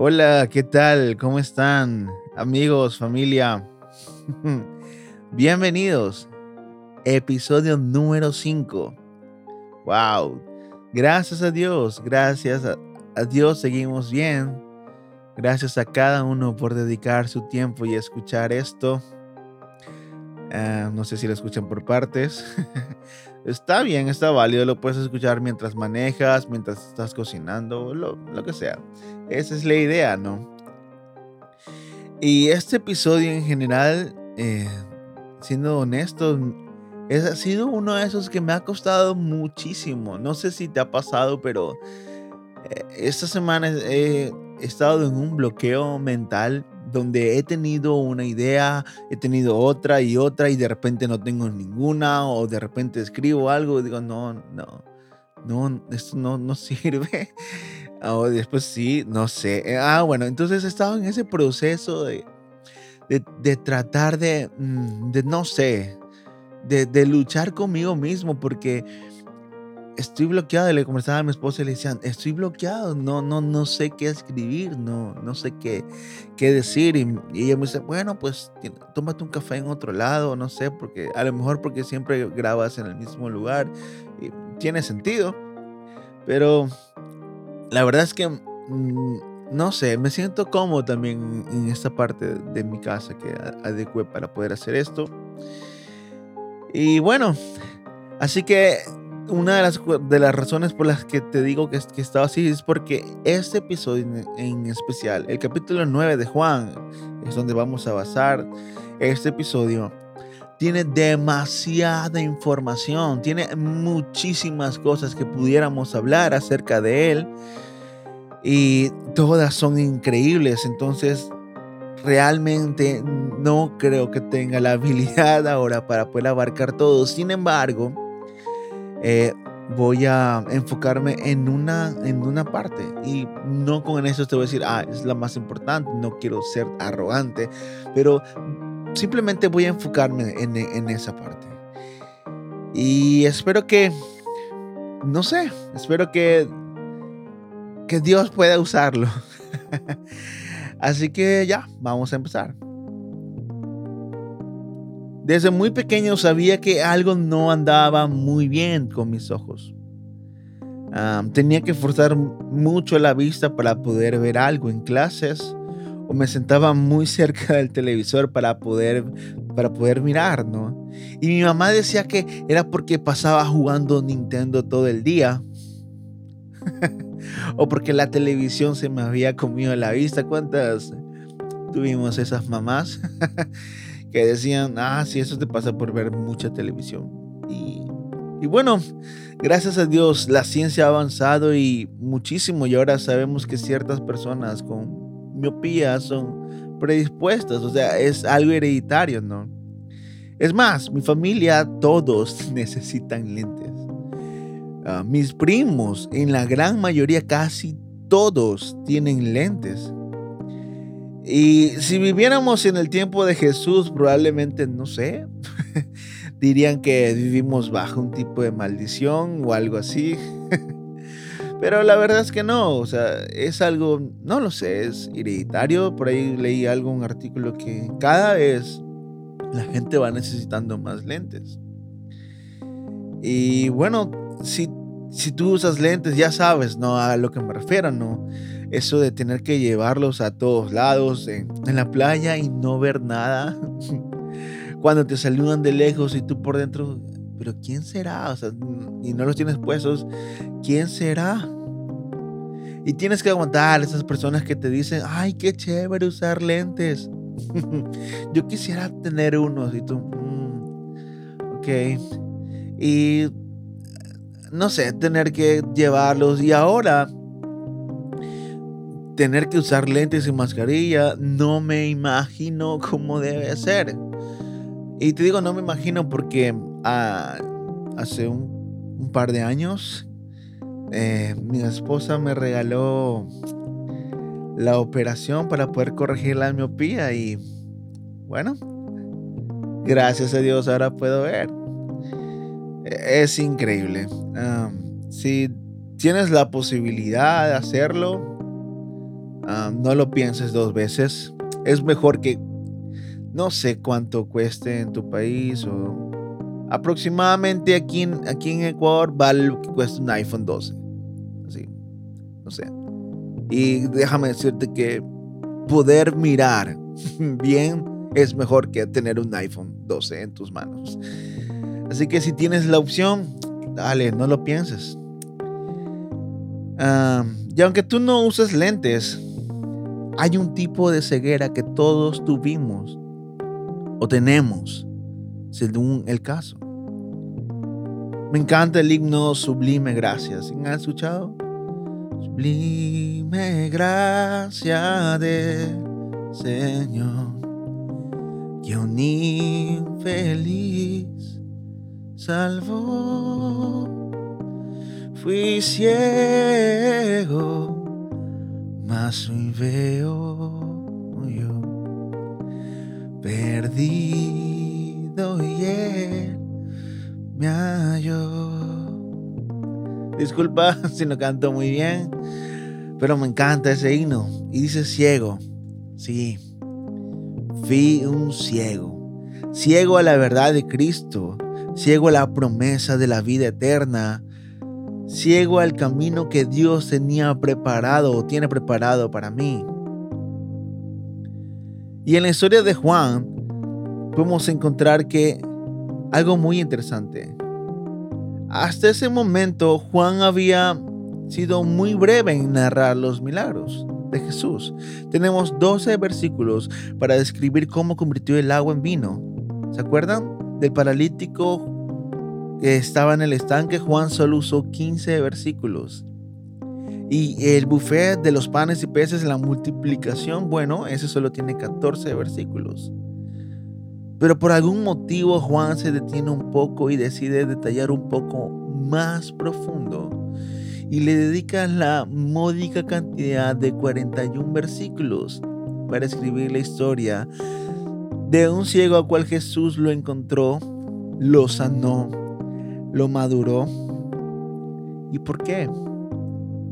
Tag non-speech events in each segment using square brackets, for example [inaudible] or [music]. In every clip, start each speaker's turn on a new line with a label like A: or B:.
A: Hola, ¿qué tal? ¿Cómo están? Amigos, familia. [laughs] Bienvenidos. Episodio número 5. Wow. Gracias a Dios, gracias a, Dios seguimos bien. Gracias a cada uno por dedicar su tiempo y escuchar esto. Ah, no sé si lo escuchan por partes. [laughs] está bien, está válido. Lo puedes escuchar mientras manejas, mientras estás cocinando, lo, lo que sea. Esa es la idea, ¿no? Y este episodio en general, eh, siendo honesto, es, ha sido uno de esos que me ha costado muchísimo. No sé si te ha pasado, pero eh, esta semana he estado en un bloqueo mental donde he tenido una idea, he tenido otra y otra y de repente no tengo ninguna o de repente escribo algo y digo, no, no, no, esto no, no [laughs] sirve. Oh, después sí, no sé. Eh, ah, bueno, entonces he estado en ese proceso de, de, tratar de, mm, de, no sé, de, de, luchar conmigo mismo porque estoy bloqueado. Le conversaba a mi esposa y le decían, estoy bloqueado, no, no, no sé qué escribir, no, no sé qué, qué decir. Y, y ella me dice, bueno, pues tómate un café en otro lado, no sé, porque a lo mejor porque siempre grabas en el mismo lugar. Y tiene sentido. Pero la verdad es que, mm, no sé, me siento cómodo también en esta parte de mi casa que adecué para poder hacer esto. Y bueno, así que una de las, de las razones por las que te digo que, que estaba así es porque este episodio en, especial, el capítulo 9 de Juan, es donde vamos a basar este episodio, tiene demasiada información, tiene muchísimas cosas que pudiéramos hablar acerca de él y todas son increíbles, entonces realmente no creo que tenga la habilidad ahora para poder abarcar todo. Sin embargo, eh, voy a enfocarme en una, en una parte y no con eso te voy a decir, ah, es la más importante, no quiero ser arrogante, pero simplemente voy a enfocarme en, esa parte. Y espero que, no sé, espero que, que Dios pueda usarlo. [laughs] Así que ya, vamos a empezar. Desde muy pequeño sabía que algo no andaba muy bien con mis ojos. tenía que forzar mucho la vista para poder ver algo en clases o me sentaba muy cerca [laughs] del televisor para poder, para poder mirar, ¿no? Y mi mamá decía que era porque pasaba jugando Nintendo todo el día. [laughs] o porque la televisión se me había comido la vista. ¿Cuántas tuvimos esas mamás [laughs] que decían, ah, sí, eso te pasa por ver mucha televisión? Y, bueno, gracias a Dios la ciencia ha avanzado y muchísimo y ahora sabemos que ciertas personas con miopía son predispuestas, o sea, es algo hereditario, ¿no? Es más, mi familia, todos [laughs] necesitan lentes. Ah, mis primos, en la gran mayoría, casi todos tienen lentes. Y si viviéramos en el tiempo de Jesús, probablemente, no sé, [laughs] dirían que vivimos bajo un tipo de maldición o algo así. [laughs] Pero la verdad es que no, o sea, es algo, no lo sé, es hereditario. Por ahí leí algo, un artículo que cada vez la gente va necesitando más lentes. Y bueno, si, si tú usas lentes, ya sabes, ¿no? A lo que me refiero, ¿no? Eso de tener que llevarlos a todos lados, en, la playa y no ver nada. [laughs] Cuando te saludan de lejos y tú por dentro, pero ¿quién será? O sea, y no los tienes puestos, ¿quién será? Y tienes que aguantar a esas personas que te dicen, ay, qué chévere usar lentes. [laughs] Yo quisiera tener unos y tú, mm, ok. Y no sé, tener que llevarlos y ahora tener que usar lentes y mascarilla, no me imagino cómo debe ser. Y te digo, no me imagino porque ah, hace un, par de años eh, mi esposa me regaló la operación para poder corregir la miopía y bueno, gracias a Dios ahora puedo ver. E, es increíble. si tienes la posibilidad de hacerlo, Ah, no lo pienses dos veces. Es mejor que no sé cuánto cueste en tu país o aproximadamente aquí en, aquí en Ecuador vale lo que cuesta un iPhone 12. Así, no sé. Y déjame decirte que poder mirar [laughs] bien es mejor que tener un iPhone 12 en tus manos. Así que si tienes la opción, dale, no lo pienses. Ah, y aunque tú no uses lentes, hay un tipo de ceguera que todos tuvimos o tenemos, según el caso. Me encanta el himno Sublime Gracias. ¿Han escuchado? Sublime gracia del Señor, que un infeliz salvó. Fui ciego, mas hoy veo yo perdido y él me halló. Disculpa [laughs] si no canto muy bien, pero me encanta ese himno. Y dice ciego. Sí, fui un ciego. Ciego a la verdad de Cristo. Ciego a la promesa de la vida eterna. Ciego al camino que Dios tenía preparado o tiene preparado para mí. Y en la historia de Juan podemos encontrar que algo muy interesante. Hasta ese momento Juan había sido muy breve en narrar los milagros de Jesús. Tenemos 12 versículos para describir cómo convirtió el agua en vino. ¿Se acuerdan? Del paralítico que estaba en el estanque, Juan solo usó 15 versículos. Y el buffet de los panes y peces, la multiplicación, bueno, ese solo tiene 14 versículos. Pero por algún motivo Juan se detiene un poco y decide detallar un poco más profundo y le dedica la módica cantidad de 41 versículos para escribir la historia de un ciego a cual Jesús lo encontró, lo sanó, lo maduró. ¿Y por qué?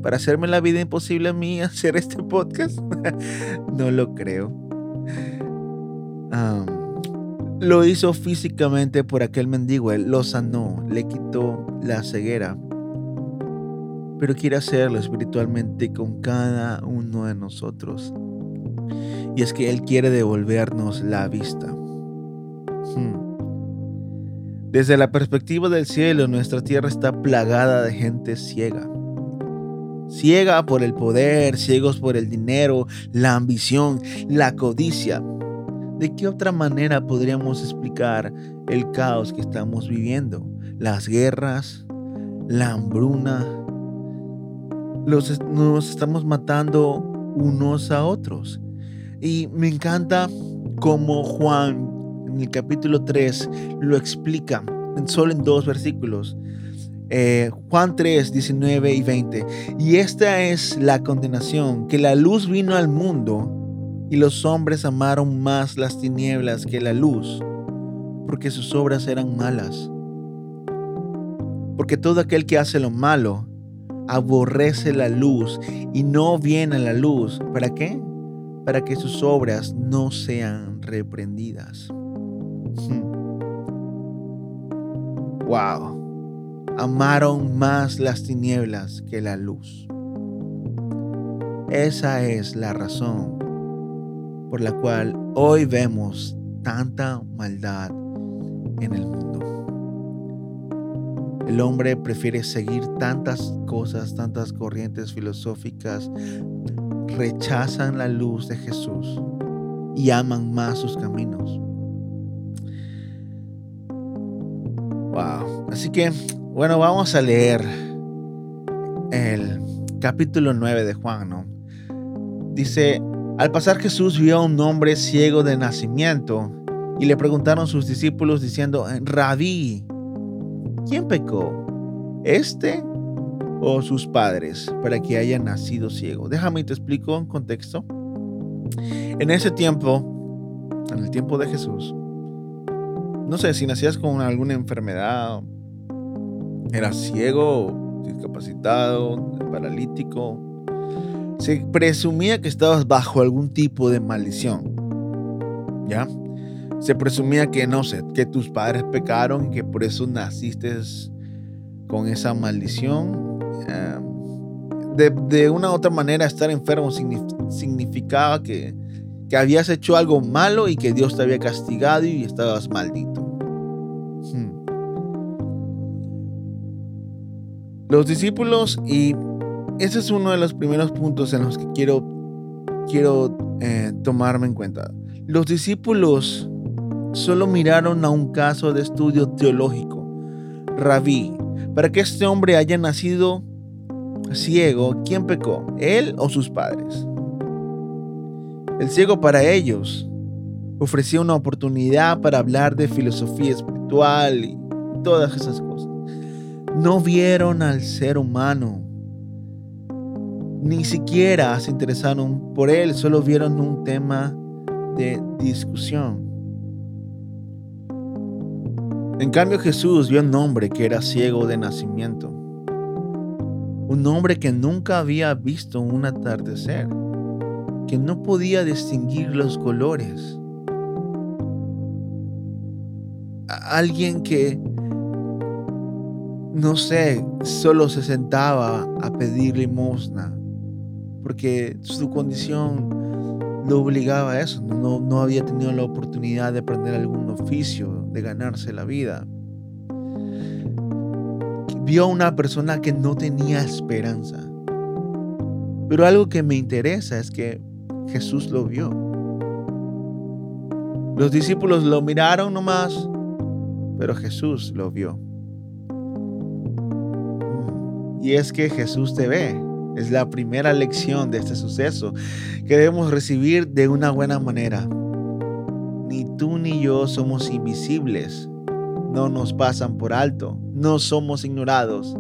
A: ¿Para hacerme la vida imposible a mí [laughs] hacer este podcast? [laughs] no lo creo. Lo hizo físicamente por aquel mendigo, él lo sanó, le quitó la ceguera. Pero quiere hacerlo espiritualmente con cada uno de nosotros. Y es que Él quiere devolvernos la vista. Hmm. Desde la perspectiva del cielo, nuestra tierra está plagada de gente ciega. Ciega por el poder, ciegos por el dinero, la ambición, la codicia ¿De qué otra manera podríamos explicar el caos que estamos viviendo? Las guerras, la hambruna. Los, nos estamos matando unos a otros. Y me encanta cómo Juan en el capítulo 3 lo explica solo en dos versículos. Eh, Juan 3, 19 y 20. Y esta es la condenación, que la luz vino al mundo y los hombres amaron más las tinieblas que la luz, porque sus obras eran malas. Porque todo aquel que hace lo malo aborrece la luz y no viene a la luz. ¿Para qué? Para que sus obras no sean reprendidas. Wow. Amaron más las tinieblas que la luz. Esa es la razón por la cual hoy vemos tanta maldad en el mundo. El hombre prefiere seguir tantas cosas, tantas corrientes filosóficas, rechazan la luz de Jesús y aman más sus caminos. Así que, bueno, vamos a leer el capítulo 9 de Juan. Dice, al pasar Jesús vio a un hombre ciego de nacimiento y le preguntaron sus discípulos diciendo, Rabí, ¿quién pecó? ¿Este o sus padres para que haya nacido ciego? Déjame te explico en contexto. En ese tiempo, en el tiempo de Jesús, no sé si nacías con alguna enfermedad, eras ciego, discapacitado, paralítico, se presumía que estabas bajo algún tipo de maldición. ¿Ya? Se presumía que, no sé, que tus padres pecaron que por eso naciste con esa maldición. Em, de, una u otra manera, estar enfermo significaba que, que habías hecho algo malo y que Dios te había castigado y estabas maldito. Hmm. Los discípulos, y ese es uno de los primeros puntos en los que quiero, quiero eh, tomarme en cuenta. Los discípulos solo miraron a un caso de estudio teológico, rabí, para que este hombre haya nacido ciego, ¿quién pecó? ¿Él o sus padres? El ciego para ellos ofrecía una oportunidad para hablar de filosofía espiritual y todas esas cosas. No vieron al ser humano, ni siquiera se interesaron por él, solo vieron un tema de discusión. En cambio Jesús vio un hombre que era ciego de nacimiento, un hombre que nunca había visto un atardecer que no podía distinguir los colores. alguien que, no sé, solo se sentaba a pedir limosna, porque su condición lo obligaba a eso, no, no había tenido la oportunidad de aprender algún oficio, de ganarse la vida. Vio a una persona que no tenía esperanza. Pero algo que me interesa es que Jesús lo vio. Los discípulos lo miraron nomás, pero Jesús lo vio. Y es que Jesús te ve. Es la primera lección de este suceso que debemos recibir de una buena manera. Ni tú ni yo somos invisibles. No nos pasan por alto. No somos ignorados.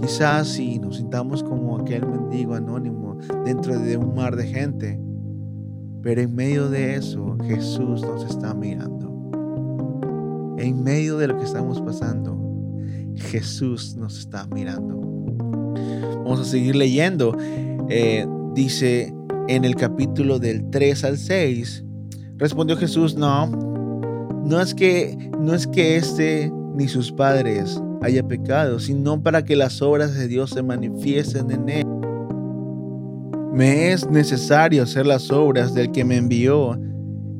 A: Quizás si nos sintamos como aquel mendigo anónimo dentro de un mar de gente. Pero en medio de eso, Jesús nos está mirando. En medio de lo que estamos pasando, Jesús nos está mirando. Vamos a seguir leyendo. Eh, dice en el capítulo del 3 al 6, respondió Jesús, no, no es que, no es que este ni sus padres haya pecado, sino para que las obras de Dios se manifiesten en él. Me es necesario hacer las obras del que me envió.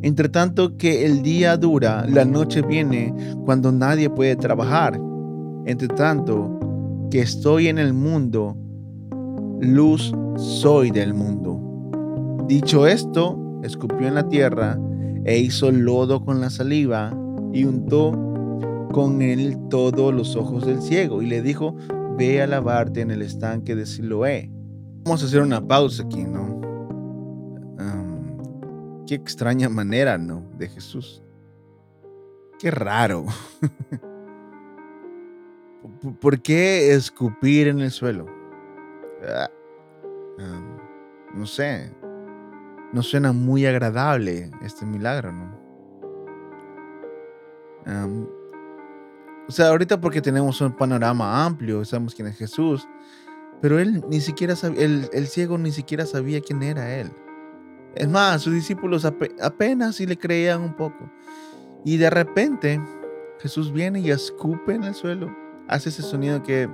A: Entre tanto que el día dura, la noche viene cuando nadie puede trabajar. Entre tanto que estoy en el mundo, luz soy del mundo. Dicho esto, escupió en la tierra e hizo lodo con la saliva y untó con él todos los ojos del ciego y le dijo, ve a lavarte en el estanque de Siloé Vamos a hacer una pausa aquí, ¿no? qué extraña manera, ¿no? De Jesús. Qué raro. [laughs] ¿Por qué escupir en el suelo? Ah, no sé. No suena muy agradable este milagro, ¿no? o sea, ahorita porque tenemos un panorama amplio, sabemos quién es Jesús, pero él ni siquiera sabía, el, ciego ni siquiera sabía quién era él. Es más, sus discípulos apenas si le creían un poco. Y de repente Jesús viene y escupe en el suelo. Hace ese sonido que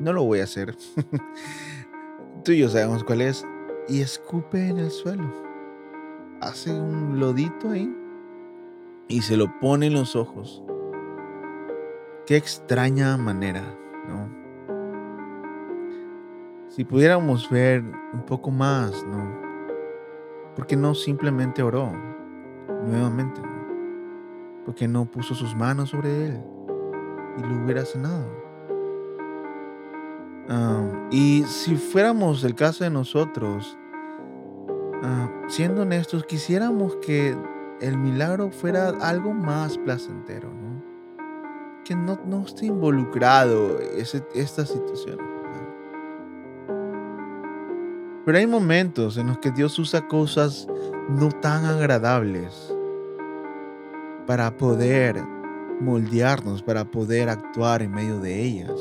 A: no lo voy a hacer. [laughs] Tú y yo sabemos cuál es. Y escupe en el suelo. Hace un lodito ahí. Y se lo pone en los ojos. Qué extraña manera, ¿no? Si pudiéramos ver un poco más, ¿no? Porque no simplemente oró nuevamente? ¿no? Porque no puso sus manos sobre él y lo hubiera sanado. y si fuéramos el caso de nosotros, siendo honestos, quisiéramos que el milagro fuera algo más placentero, ¿no? Que no, no esté involucrado ese, esta situación. Pero hay momentos en los que Dios usa cosas no tan agradables para poder moldearnos, para poder actuar en medio de ellas.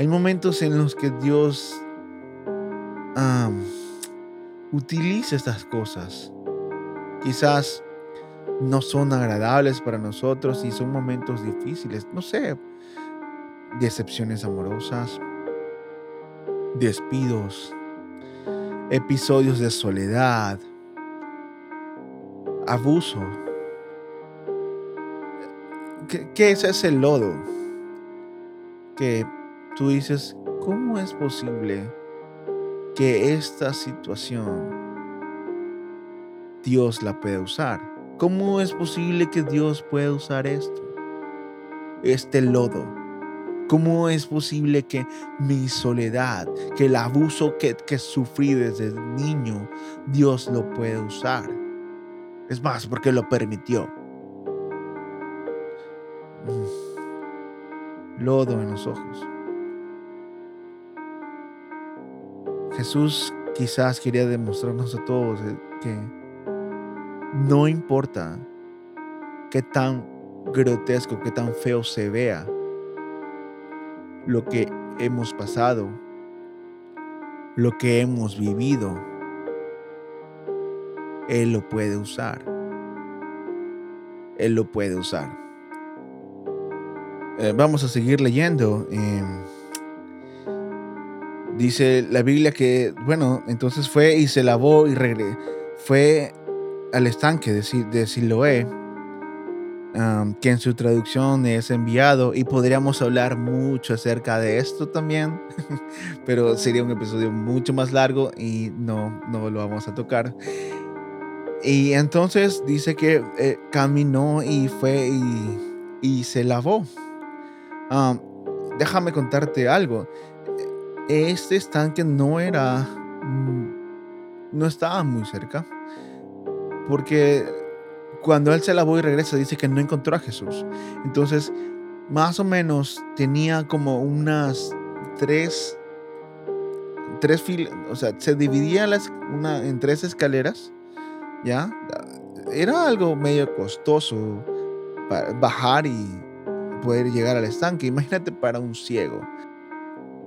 A: Hay momentos en los que Dios utilice estas cosas. Quizás no son agradables para nosotros y son momentos difíciles. No sé, decepciones amorosas, despidos, episodios de soledad, abuso. ¿Qué, es ese lodo? Que tú dices, ¿cómo es posible que esta situación Dios la pueda usar? ¿Cómo es posible que Dios pueda usar esto? Este lodo. ¿Cómo es posible que mi soledad, que el abuso que, que sufrí desde niño, Dios lo pueda usar? Es más, porque lo permitió. Mm. Lodo en los ojos. Jesús quizás quería demostrarnos a todos eh, que no importa qué tan grotesco, qué tan feo se vea lo que hemos pasado, lo que hemos vivido, Él lo puede usar. Él lo puede usar. Eh, vamos a seguir leyendo. Em, dice la Biblia que, bueno, entonces fue y se lavó y. Fue al estanque de, de Siloé, que en su traducción es enviado, y podríamos hablar mucho acerca de esto también, [laughs] pero sería un episodio mucho más largo y no, no lo vamos a tocar. Y entonces dice que eh, caminó y fue y, se lavó. déjame contarte algo. Este estanque no era, mm, no estaba muy cerca, porque cuando él se lavó y regresa dice que no encontró a Jesús. Entonces, más o menos tenía como unas tres, tres filas, o sea, se dividía las, una, en tres escaleras ¿ya? Era algo medio costoso bajar y poder llegar al estanque. Imagínate para un ciego.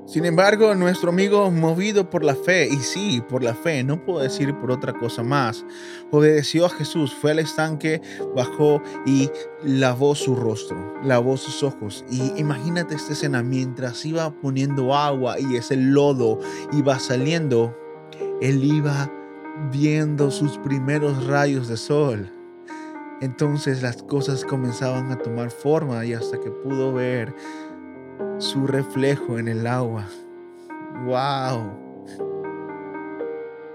A: Sin embargo, nuestro amigo, movido por la fe, y sí, por la fe, no puedo decir por otra cosa más, obedeció a Jesús, fue al estanque, bajó y lavó su rostro, lavó sus ojos. Y imagínate esta escena, mientras iba poniendo agua y ese lodo iba saliendo, él iba viendo sus primeros rayos de sol. Entonces las cosas comenzaban a tomar forma y hasta que pudo ver su reflejo en el agua. ¡Wow!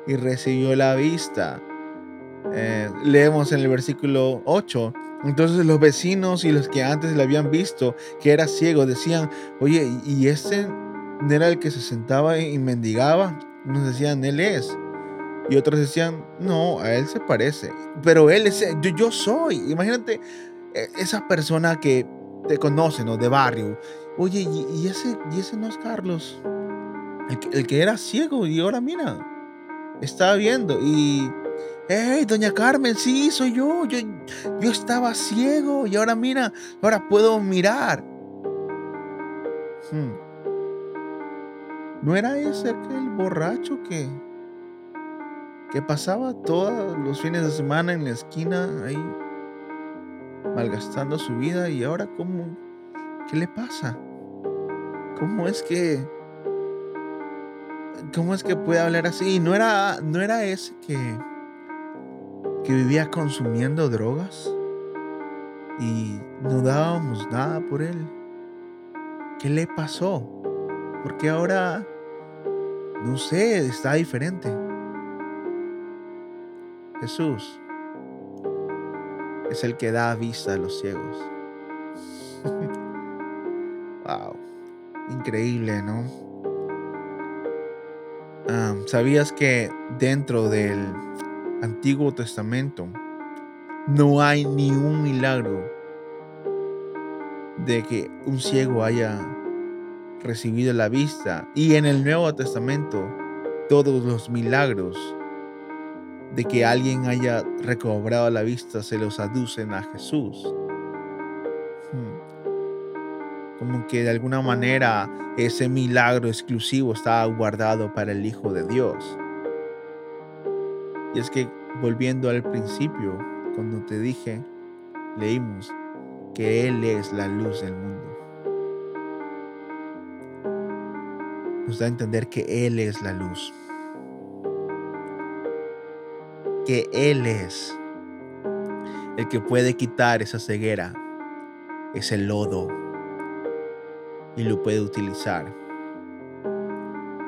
A: Y recibió la vista. Eh, leemos en el versículo 8. Entonces los vecinos y los que antes le habían visto que era ciego decían, oye, ¿y no era el que se sentaba y mendigaba? Nos decían, él es. Y otros decían, no, a él se parece. Pero él es, yo, yo soy. Imagínate e, esa persona que te conoce, ¿no? De barrio. Oye, y, ese, y ese no es Carlos. El, que era ciego y ahora mira, estaba viendo. Y, hey, doña Carmen, sí, soy yo. Yo, yo estaba ciego y ahora mira, ahora puedo mirar. Hmm. ¿No era ese aquel borracho que que pasaba todos los fines de semana en la esquina ahí malgastando su vida y ahora cómo, ¿qué le pasa? ¿Cómo es que, cómo es que puede hablar así? No era, no era ese que, que vivía consumiendo drogas y no dábamos nada por él. ¿Qué le pasó? Porque ahora, no sé, está diferente. Jesús es el que da vista a los ciegos. [laughs] wow, increíble, ¿no? ¿Sabías que dentro del Antiguo Testamento no hay ni un milagro de que un ciego haya recibido la vista? Y en el Nuevo Testamento todos los milagros de que alguien haya recobrado la vista se los aducen a Jesús. Que de alguna manera ese milagro exclusivo estaba guardado para el Hijo de Dios. Y es que volviendo al principio, cuando te dije, leímos que Él es la luz del mundo. Nos da a entender que Él es la luz. Que Él es el que puede quitar esa ceguera, ese lodo, y lo puede utilizar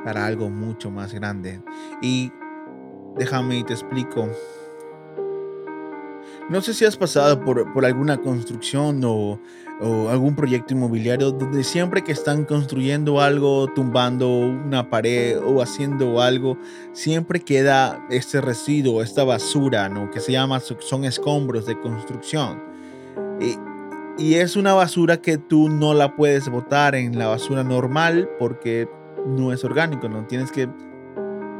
A: para algo mucho más grande. Y déjame y te explico. No sé si has pasado por, por alguna construcción o, o, algún proyecto inmobiliario donde siempre que están construyendo algo, tumbando una pared o haciendo algo, siempre queda este residuo, esta basura, ¿no? Que se llama, son escombros de construcción. Y, es una basura que tú no la puedes botar en la basura normal porque no es orgánico, no tienes que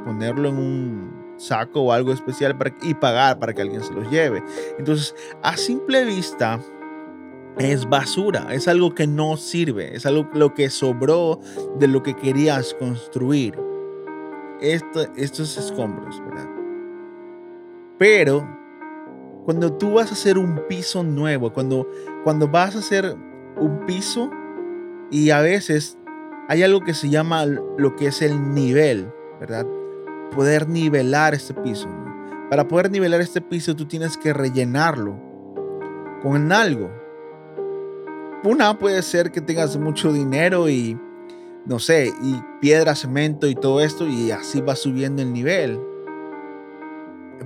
A: ponerlo en un saco o algo especial para, y pagar para que alguien se los lleve. Entonces, a simple vista, es basura, es algo que no sirve, es algo lo que sobró de lo que querías construir. Esto, estos escombros, ¿verdad? Pero cuando tú vas a hacer un piso nuevo, cuando, cuando vas a hacer un piso y a veces hay algo que se llama lo que es el nivel, ¿verdad? Poder nivelar este piso. Para poder nivelar este piso tú tienes que rellenarlo con algo. Una puede ser que tengas mucho dinero y, no sé, y piedra, cemento y todo esto y así va subiendo el nivel.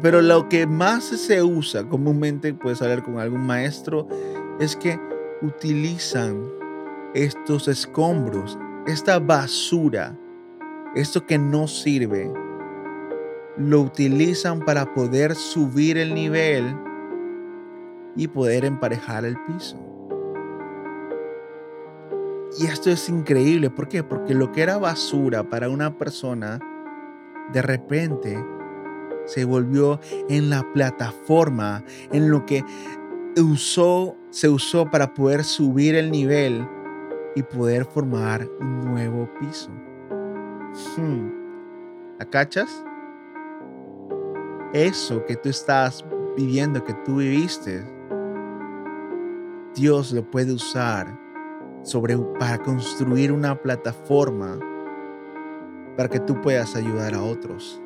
A: Pero lo que más se usa comúnmente, puedes hablar con algún maestro, es que utilizan estos escombros, esta basura, esto que no sirve, lo utilizan para poder subir el nivel y poder emparejar el piso. Y esto es increíble, ¿por qué? Porque lo que era basura para una persona, de repente se volvió en la plataforma, en lo que usó, se usó para poder subir el nivel y poder formar un nuevo piso. Hmm. ¿Acachas? Eso que tú estás viviendo, que tú viviste, Dios lo puede usar sobre, para construir una plataforma para que tú puedas ayudar a otros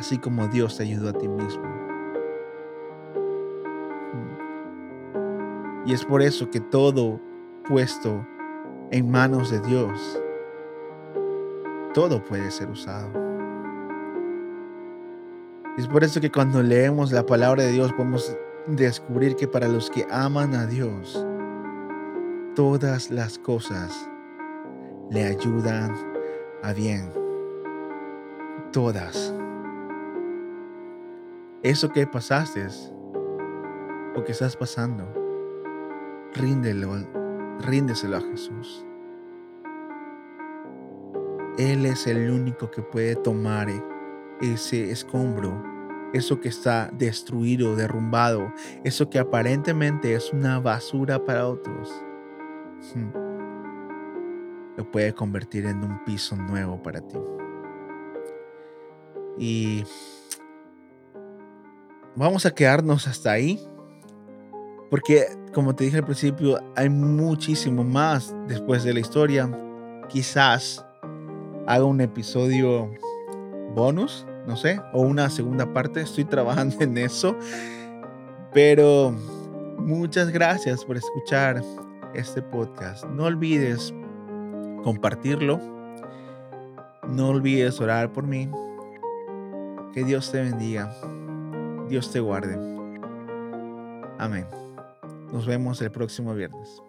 A: así como Dios te ayudó a ti mismo. Hmm. Y es por eso que todo puesto en manos de Dios, todo puede ser usado. Es por eso que cuando leemos la palabra de Dios podemos descubrir que para los que aman a Dios, todas las cosas le ayudan a bien. Todas eso que pasaste o que estás pasando, ríndelo, ríndeselo a Jesús. Él es el único que puede tomar ese escombro, eso que está destruido, derrumbado, eso que aparentemente es una basura para otros. Lo puede convertir en un piso nuevo para ti. Y vamos a quedarnos hasta ahí. Porque, como te dije al principio, hay muchísimo más después de la historia. Quizás haga un episodio bonus, no sé, o una segunda parte. Estoy trabajando en eso. Pero muchas gracias por escuchar este podcast. No olvides compartirlo. No olvides orar por mí. Que Dios te bendiga. Dios te guarde. Amén. Nos vemos el próximo viernes.